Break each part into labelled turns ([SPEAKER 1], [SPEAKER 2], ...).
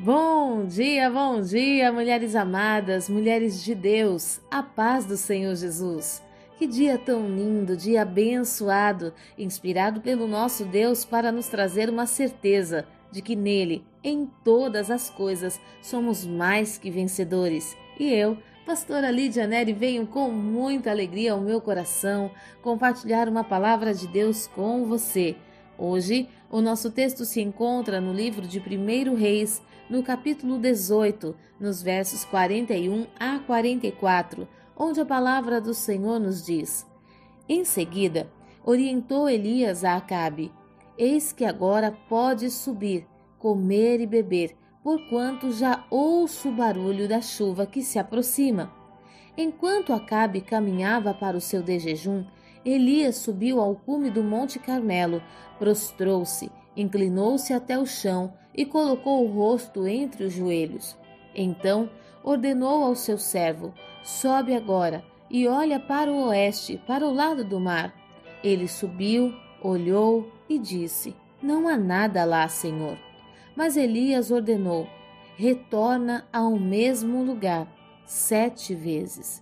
[SPEAKER 1] Bom dia, bom dia, mulheres amadas, mulheres de Deus, a paz do Senhor Jesus. Que dia tão lindo, dia abençoado, inspirado pelo nosso Deus para nos trazer uma certeza de que nele, em todas as coisas, somos mais que vencedores. E eu, pastora Lídia Neri, venho com muita alegria ao meu coração compartilhar uma palavra de Deus com você. Hoje, o nosso texto se encontra no livro de 1 Reis, no capítulo 18, nos versos 41 a 44 onde a palavra do Senhor nos diz: Em seguida, orientou Elias a Acabe: Eis que agora podes subir, comer e beber, porquanto já ouço o barulho da chuva que se aproxima. Enquanto Acabe caminhava para o seu dejejum, Elias subiu ao cume do Monte Carmelo, prostrou-se, inclinou-se até o chão e colocou o rosto entre os joelhos. Então ordenou ao seu servo: Sobe agora e olha para o oeste, para o lado do mar. Ele subiu, olhou e disse: Não há nada lá, Senhor. Mas Elias ordenou: Retorna ao mesmo lugar sete vezes.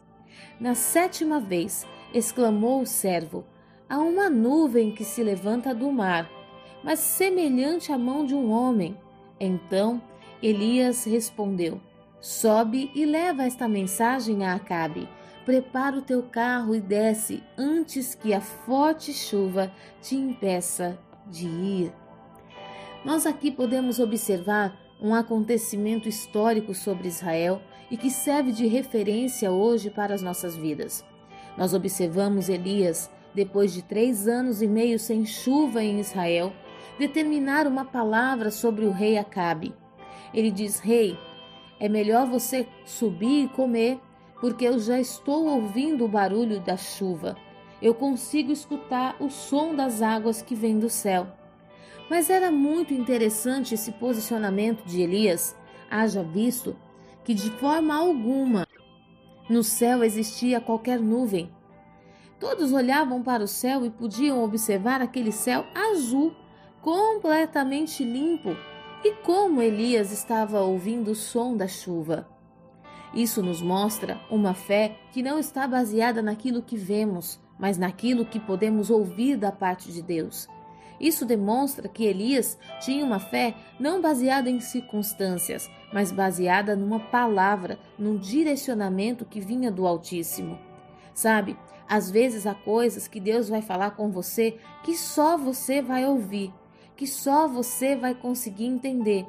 [SPEAKER 1] Na sétima vez, exclamou o servo: Há uma nuvem que se levanta do mar, mas semelhante à mão de um homem. Então Elias respondeu: Sobe e leva esta mensagem a Acabe. Prepara o teu carro e desce antes que a forte chuva te impeça de ir. Nós aqui podemos observar um acontecimento histórico sobre Israel e que serve de referência hoje para as nossas vidas. Nós observamos Elias, depois de três anos e meio sem chuva em Israel, determinar uma palavra sobre o rei Acabe. Ele diz: Rei, é melhor você subir e comer, porque eu já estou ouvindo o barulho da chuva. Eu consigo escutar o som das águas que vem do céu. Mas era muito interessante esse posicionamento de Elias, haja visto que de forma alguma no céu existia qualquer nuvem. Todos olhavam para o céu e podiam observar aquele céu azul, completamente limpo, e como Elias estava ouvindo o som da chuva. Isso nos mostra uma fé que não está baseada naquilo que vemos, mas naquilo que podemos ouvir da parte de Deus. Isso demonstra que Elias tinha uma fé não baseada em circunstâncias, mas baseada numa palavra, num direcionamento que vinha do Altíssimo. Sabe, às vezes há coisas que Deus vai falar com você que só você vai ouvir que só você vai conseguir entender.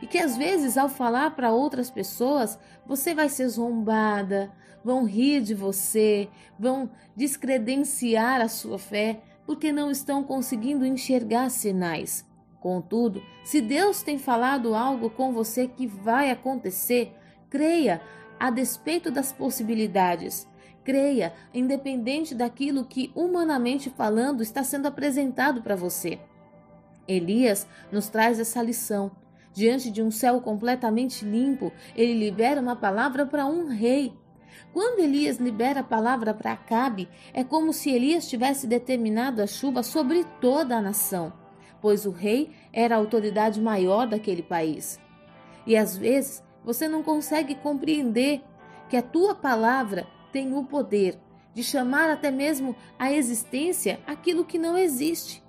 [SPEAKER 1] E que às vezes, ao falar para outras pessoas, você vai ser zombada, vão rir de você, vão descredenciar a sua fé, porque não estão conseguindo enxergar sinais. Contudo, se Deus tem falado algo com você que vai acontecer, creia, a despeito das possibilidades. Creia, independente daquilo que, humanamente falando, está sendo apresentado para você. Elias nos traz essa lição. Diante de um céu completamente limpo, ele libera uma palavra para um rei. Quando Elias libera a palavra para Acabe, é como se Elias tivesse determinado a chuva sobre toda a nação, pois o rei era a autoridade maior daquele país. E às vezes você não consegue compreender que a tua palavra tem o poder de chamar até mesmo à existência aquilo que não existe.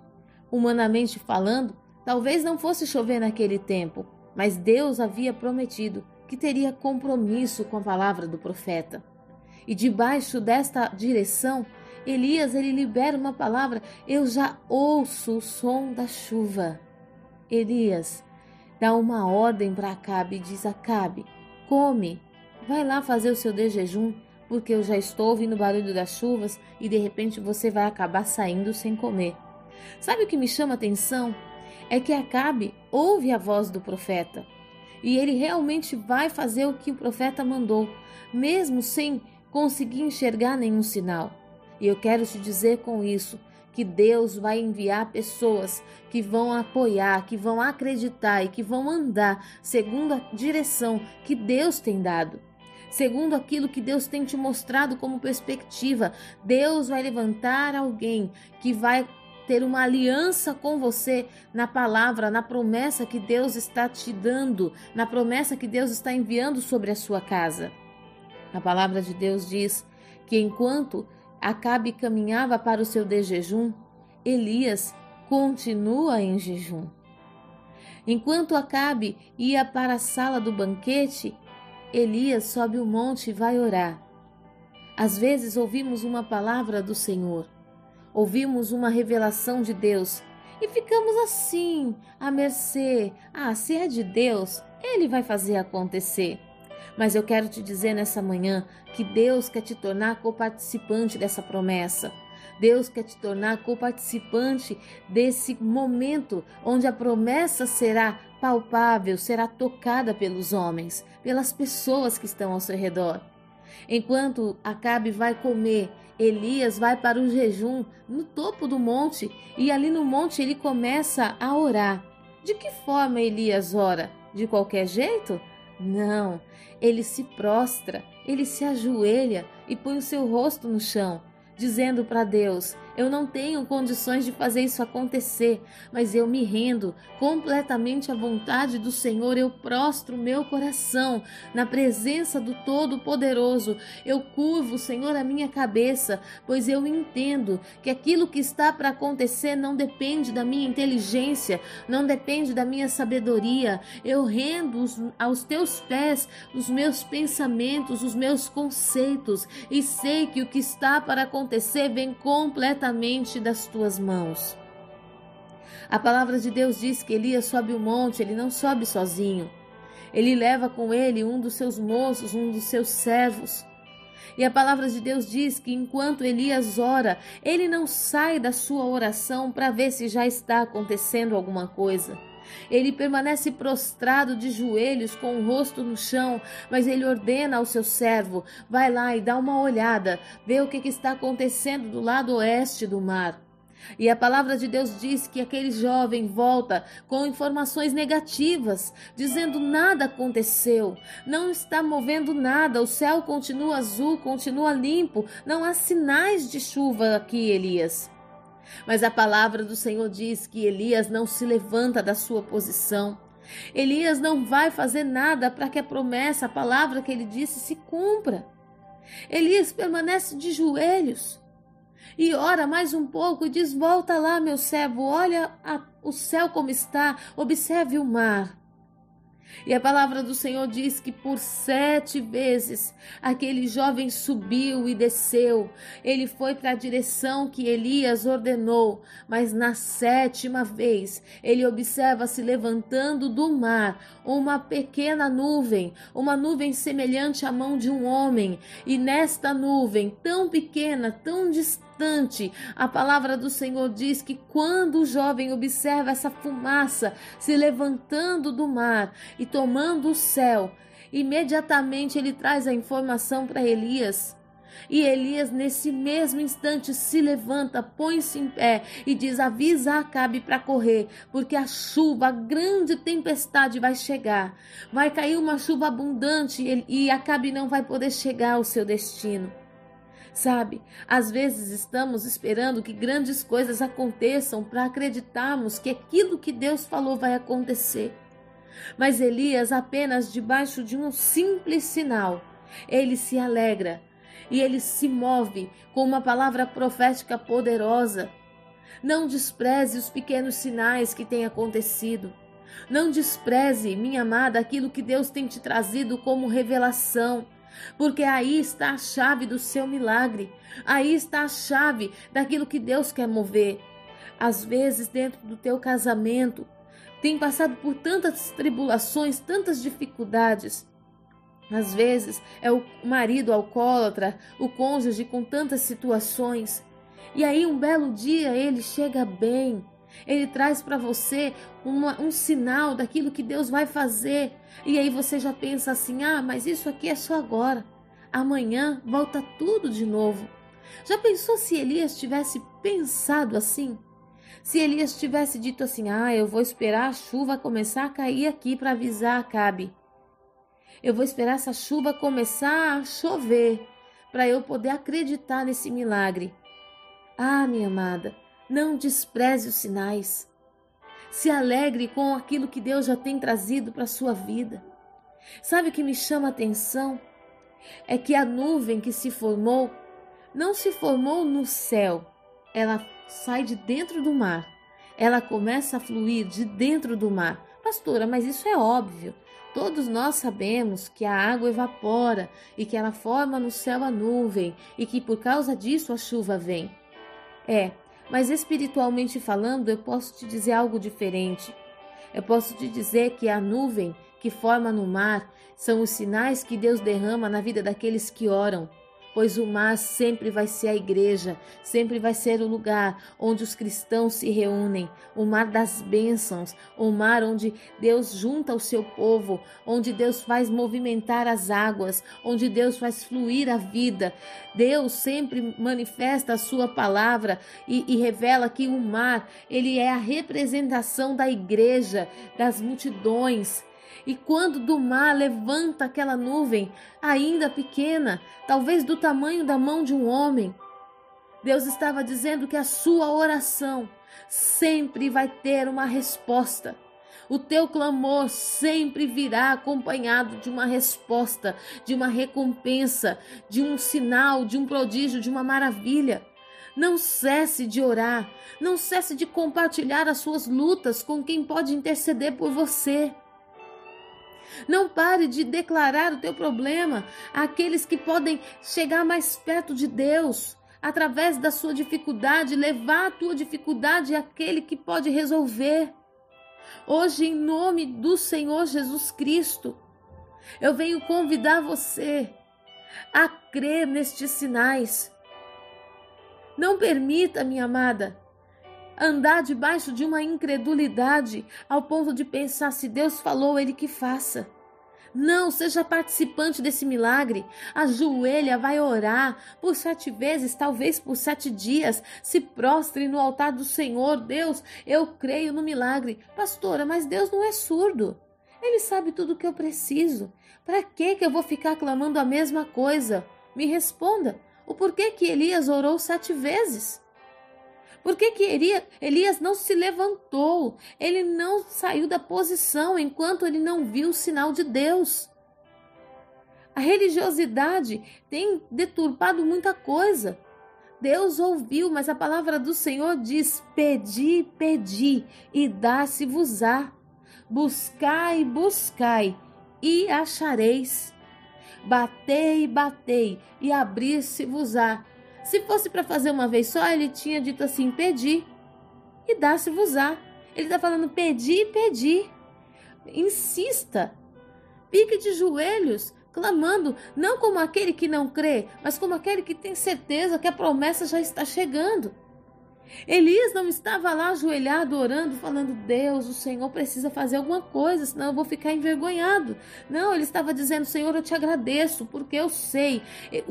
[SPEAKER 1] Humanamente falando, talvez não fosse chover naquele tempo, mas Deus havia prometido que teria compromisso com a palavra do profeta. E debaixo desta direção, Elias ele libera uma palavra: Eu já ouço o som da chuva. Elias dá uma ordem para Acabe e diz: Acabe, come, vai lá fazer o seu jejum, porque eu já estou ouvindo o barulho das chuvas e de repente você vai acabar saindo sem comer. Sabe o que me chama a atenção? É que Acabe ouve a voz do profeta e ele realmente vai fazer o que o profeta mandou, mesmo sem conseguir enxergar nenhum sinal. E eu quero te dizer com isso que Deus vai enviar pessoas que vão apoiar, que vão acreditar e que vão andar segundo a direção que Deus tem dado. Segundo aquilo que Deus tem te mostrado como perspectiva, Deus vai levantar alguém que vai ter uma aliança com você na palavra, na promessa que Deus está te dando, na promessa que Deus está enviando sobre a sua casa. A palavra de Deus diz que enquanto Acabe caminhava para o seu desjejum, Elias continua em jejum. Enquanto Acabe ia para a sala do banquete, Elias sobe o monte e vai orar. Às vezes ouvimos uma palavra do Senhor, ouvimos uma revelação de Deus e ficamos assim, à mercê. Ah, se é de Deus, Ele vai fazer acontecer. Mas eu quero te dizer nessa manhã que Deus quer te tornar coparticipante dessa promessa. Deus quer te tornar coparticipante desse momento onde a promessa será palpável, será tocada pelos homens, pelas pessoas que estão ao seu redor. Enquanto Acabe vai comer, Elias vai para o jejum no topo do monte e ali no monte ele começa a orar. De que forma Elias ora? De qualquer jeito? Não, ele se prostra, ele se ajoelha e põe o seu rosto no chão dizendo para Deus: Eu não tenho condições de fazer isso acontecer, mas eu me rendo completamente à vontade do Senhor. Eu prostro meu coração na presença do Todo-Poderoso. Eu curvo, Senhor, a minha cabeça, pois eu entendo que aquilo que está para acontecer não depende da minha inteligência, não depende da minha sabedoria. Eu rendo aos teus pés os meus pensamentos, os meus conceitos e sei que o que está para acontecer vem completamente das tuas mãos. A palavra de Deus diz que Elias sobe o monte, ele não sobe sozinho. Ele leva com ele um dos seus moços, um dos seus servos. E a palavra de Deus diz que enquanto Elias ora, ele não sai da sua oração para ver se já está acontecendo alguma coisa. Ele permanece prostrado de joelhos com o rosto no chão, mas ele ordena ao seu servo: vai lá e dá uma olhada, vê o que, que está acontecendo do lado oeste do mar. E a palavra de Deus diz que aquele jovem volta com informações negativas, dizendo nada aconteceu, não está movendo nada, o céu continua azul, continua limpo, não há sinais de chuva aqui, Elias. Mas a palavra do Senhor diz que Elias não se levanta da sua posição. Elias não vai fazer nada para que a promessa, a palavra que ele disse, se cumpra. Elias permanece de joelhos e ora mais um pouco e diz: Volta lá, meu servo, olha a, o céu como está, observe o mar. E a palavra do Senhor diz que por sete vezes aquele jovem subiu e desceu. Ele foi para a direção que Elias ordenou, mas na sétima vez ele observa se levantando do mar uma pequena nuvem, uma nuvem semelhante à mão de um homem. E nesta nuvem, tão pequena, tão distante, a palavra do Senhor diz que quando o jovem observa essa fumaça se levantando do mar e tomando o céu, imediatamente ele traz a informação para Elias. E Elias, nesse mesmo instante, se levanta, põe-se em pé e diz: Avisa Acabe para correr, porque a chuva, a grande tempestade vai chegar. Vai cair uma chuva abundante e Acabe não vai poder chegar ao seu destino. Sabe, às vezes estamos esperando que grandes coisas aconteçam para acreditarmos que aquilo que Deus falou vai acontecer. Mas Elias, apenas debaixo de um simples sinal, ele se alegra e ele se move com uma palavra profética poderosa. Não despreze os pequenos sinais que têm acontecido. Não despreze, minha amada, aquilo que Deus tem te trazido como revelação porque aí está a chave do seu milagre, aí está a chave daquilo que Deus quer mover. Às vezes, dentro do teu casamento, tem passado por tantas tribulações, tantas dificuldades. Às vezes é o marido alcoólatra, o cônjuge com tantas situações. E aí, um belo dia, ele chega bem, ele traz para você uma, um sinal daquilo que Deus vai fazer. E aí você já pensa assim: ah, mas isso aqui é só agora. Amanhã volta tudo de novo. Já pensou se Elias tivesse pensado assim? Se Elias tivesse dito assim: ah, eu vou esperar a chuva começar a cair aqui para avisar Acabe. Eu vou esperar essa chuva começar a chover para eu poder acreditar nesse milagre. Ah, minha amada, Não despreze os sinais. Se alegre com aquilo que Deus já tem trazido para a sua vida. Sabe o que me chama a atenção? É que a nuvem que se formou não se formou no céu, ela sai de dentro do mar. Ela começa a fluir de dentro do mar. Pastora, mas isso é óbvio. Todos nós sabemos que a água evapora e que ela forma no céu a nuvem e que por causa disso a chuva vem. É, mas espiritualmente falando, eu posso te dizer algo diferente. Eu posso te dizer que a nuvem que forma no mar são os sinais que Deus derrama na vida daqueles que oram pois o mar sempre vai ser a igreja, sempre vai ser o lugar onde os cristãos se reúnem, o mar das bênçãos, o mar onde Deus junta o seu povo, onde Deus faz movimentar as águas, onde Deus faz fluir a vida. Deus sempre manifesta a sua palavra e, e revela que o mar, ele é a representação da igreja, das multidões, e quando do mar levanta aquela nuvem, ainda pequena, talvez do tamanho da mão de um homem, Deus estava dizendo que a sua oração sempre vai ter uma resposta. O teu clamor sempre virá acompanhado de uma resposta, de uma recompensa, de um sinal, de um prodígio, de uma maravilha. Não cesse de orar, não cesse de compartilhar as suas lutas com quem pode interceder por você. Não pare de declarar o teu problema àqueles que podem chegar mais perto de Deus. Através da sua dificuldade, levar a tua dificuldade àquele que pode resolver. Hoje, em nome do Senhor Jesus Cristo, eu venho convidar você a crer nestes sinais. Não permita, minha amada, andar debaixo de uma incredulidade ao ponto de pensar se Deus falou, ele que faça. Não, seja participante desse milagre. Ajoelha, vai orar por sete vezes, talvez por sete dias. Se prostre no altar do Senhor. Deus, eu creio no milagre. Pastora, mas Deus não é surdo. Ele sabe tudo o que eu preciso. Para que que eu vou ficar clamando a mesma coisa? Me responda. O porquê que Elias orou sete vezes? Por que, que Elias não se levantou? Ele não saiu da posição enquanto ele não viu o sinal de Deus. A religiosidade tem deturpado muita coisa. Deus ouviu, mas a palavra do Senhor diz: Pedi, pedi, e dá-se-vos-á. Buscai, buscai, e achareis. Batei, batei, e abrir-se-vos-á. Se fosse para fazer uma vez só, ele tinha dito assim: pedir e dá-se-vos-á. Ele está falando pedir e pedir. Insista. Pique de joelhos, clamando, não como aquele que não crê, mas como aquele que tem certeza que a promessa já está chegando. Elias não estava lá ajoelhado orando, falando: Deus, o Senhor precisa fazer alguma coisa, senão eu vou ficar envergonhado. Não, ele estava dizendo: Senhor, eu te agradeço, porque eu sei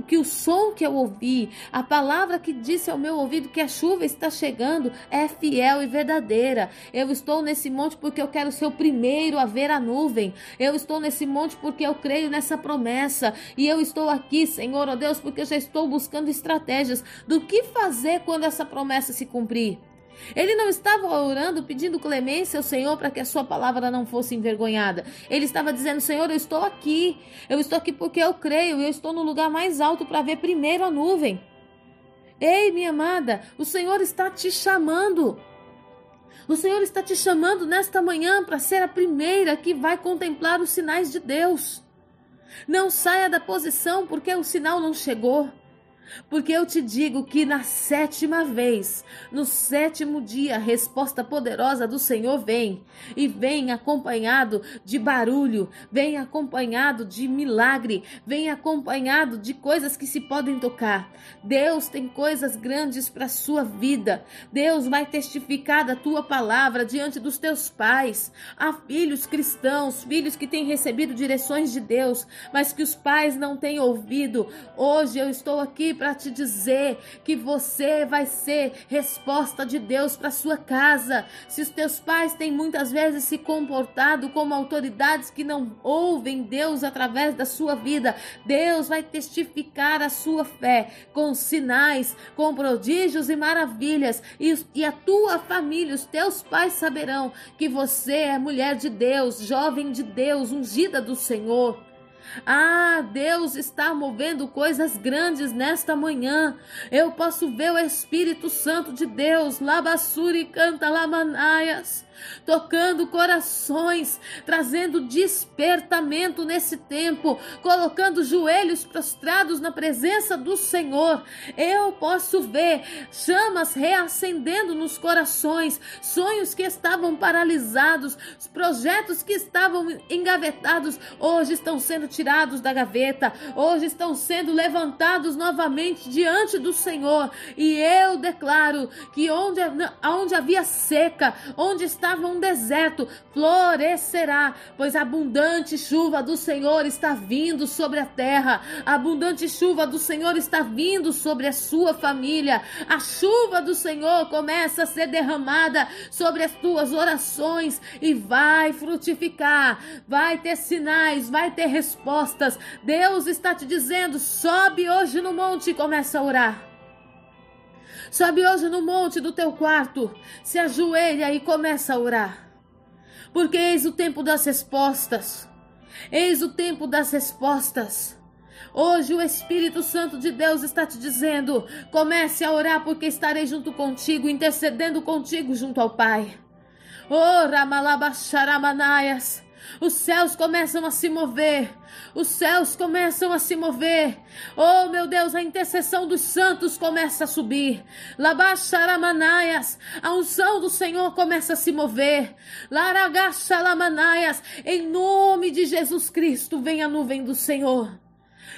[SPEAKER 1] que o som que eu ouvi, a palavra que disse ao meu ouvido que a chuva está chegando, é fiel e verdadeira. Eu estou nesse monte porque eu quero ser o primeiro a ver a nuvem. Eu estou nesse monte porque eu creio nessa promessa. E eu estou aqui, Senhor, ó oh Deus, porque eu já estou buscando estratégias do que fazer quando essa promessa se cumprir. Ele não estava orando pedindo clemência ao Senhor para que a sua palavra não fosse envergonhada. Ele estava dizendo: Senhor, eu estou aqui. Eu estou aqui porque eu creio. Eu estou no lugar mais alto para ver primeiro a nuvem. Ei, minha amada, o Senhor está te chamando. O Senhor está te chamando nesta manhã para ser a primeira que vai contemplar os sinais de Deus. Não saia da posição porque o sinal não chegou. Porque eu te digo que na sétima vez, no sétimo dia, a resposta poderosa do Senhor vem. E vem acompanhado de barulho, vem acompanhado de milagre, vem acompanhado de coisas que se podem tocar. Deus tem coisas grandes para a sua vida. Deus vai testificar da tua palavra diante dos teus pais. Há filhos cristãos, filhos que têm recebido direções de Deus, mas que os pais não têm ouvido. Hoje eu estou aqui para te dizer que você vai ser resposta de Deus para sua casa. Se os teus pais têm muitas vezes se comportado como autoridades que não ouvem Deus através da sua vida, Deus vai testificar a sua fé com sinais, com prodígios e maravilhas, e, e a tua família, os teus pais saberão que você é mulher de Deus, jovem de Deus, ungida do Senhor. Ah, Deus está movendo coisas grandes nesta manhã. Eu posso ver o Espírito Santo de Deus, Labassuri canta Lamanaias tocando corações, trazendo despertamento nesse tempo, colocando joelhos prostrados na presença do Senhor. Eu posso ver chamas reacendendo nos corações, sonhos que estavam paralisados, projetos que estavam engavetados, hoje estão sendo tirados da gaveta, hoje estão sendo levantados novamente diante do Senhor. E eu declaro que onde, onde havia seca, onde está estava um deserto, florescerá, pois abundante chuva do Senhor está vindo sobre a terra, a abundante chuva do Senhor está vindo sobre a sua família, a chuva do Senhor começa a ser derramada sobre as tuas orações e vai frutificar, vai ter sinais, vai ter respostas. Deus está te dizendo: sobe hoje no monte e começa a orar. Sobe hoje no monte do teu quarto, se ajoelha e começa a orar. Porque eis o tempo das respostas. Eis o tempo das respostas. Hoje o Espírito Santo de Deus está te dizendo: comece a orar, porque estarei junto contigo, intercedendo contigo junto ao Pai. Oh, Ramalabacharamanaias. Os céus começam a se mover. Os céus começam a se mover. Oh, meu Deus, a intercessão dos santos começa a subir. Labacharamanaias, a unção do Senhor começa a se mover. Laragaxalamanaias, em nome de Jesus Cristo, vem a nuvem do Senhor.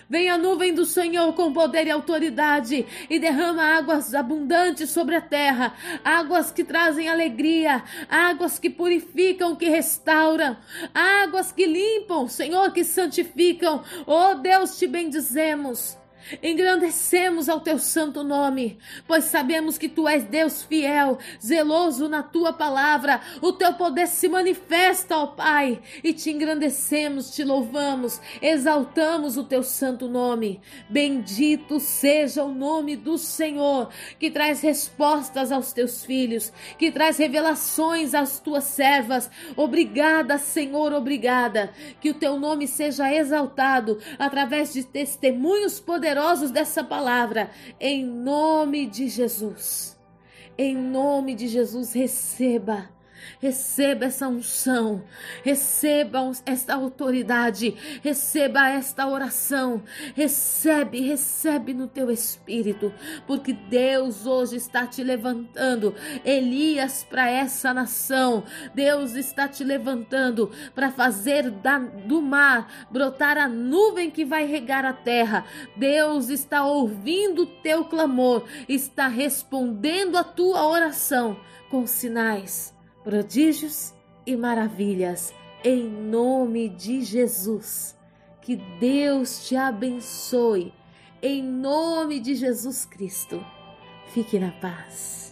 [SPEAKER 1] Vem a nuvem do Senhor com poder e autoridade e derrama águas abundantes sobre a terra, águas que trazem alegria, águas que purificam, que restauram, águas que limpam, Senhor, que santificam. Oh Deus, te bendizemos. Engrandecemos ao teu santo nome, pois sabemos que tu és Deus fiel, zeloso na tua palavra. O teu poder se manifesta, ó Pai, e te engrandecemos, te louvamos, exaltamos o teu santo nome. Bendito seja o nome do Senhor, que traz respostas aos teus filhos, que traz revelações às tuas servas. Obrigada, Senhor, obrigada. Que o teu nome seja exaltado através de testemunhos poderosos poderosos dessa palavra, em nome de Jesus. Em nome de Jesus, receba Receba essa unção, receba esta autoridade, receba esta oração, recebe, recebe no teu espírito, porque Deus hoje está te levantando, Elias para essa nação, Deus está te levantando para fazer da, do mar brotar a nuvem que vai regar a terra. Deus está ouvindo o teu clamor, está respondendo a tua oração com sinais prodígios e maravilhas, em nome de Jesus. Que Deus te abençoe, em nome de Jesus Cristo. Fique na paz.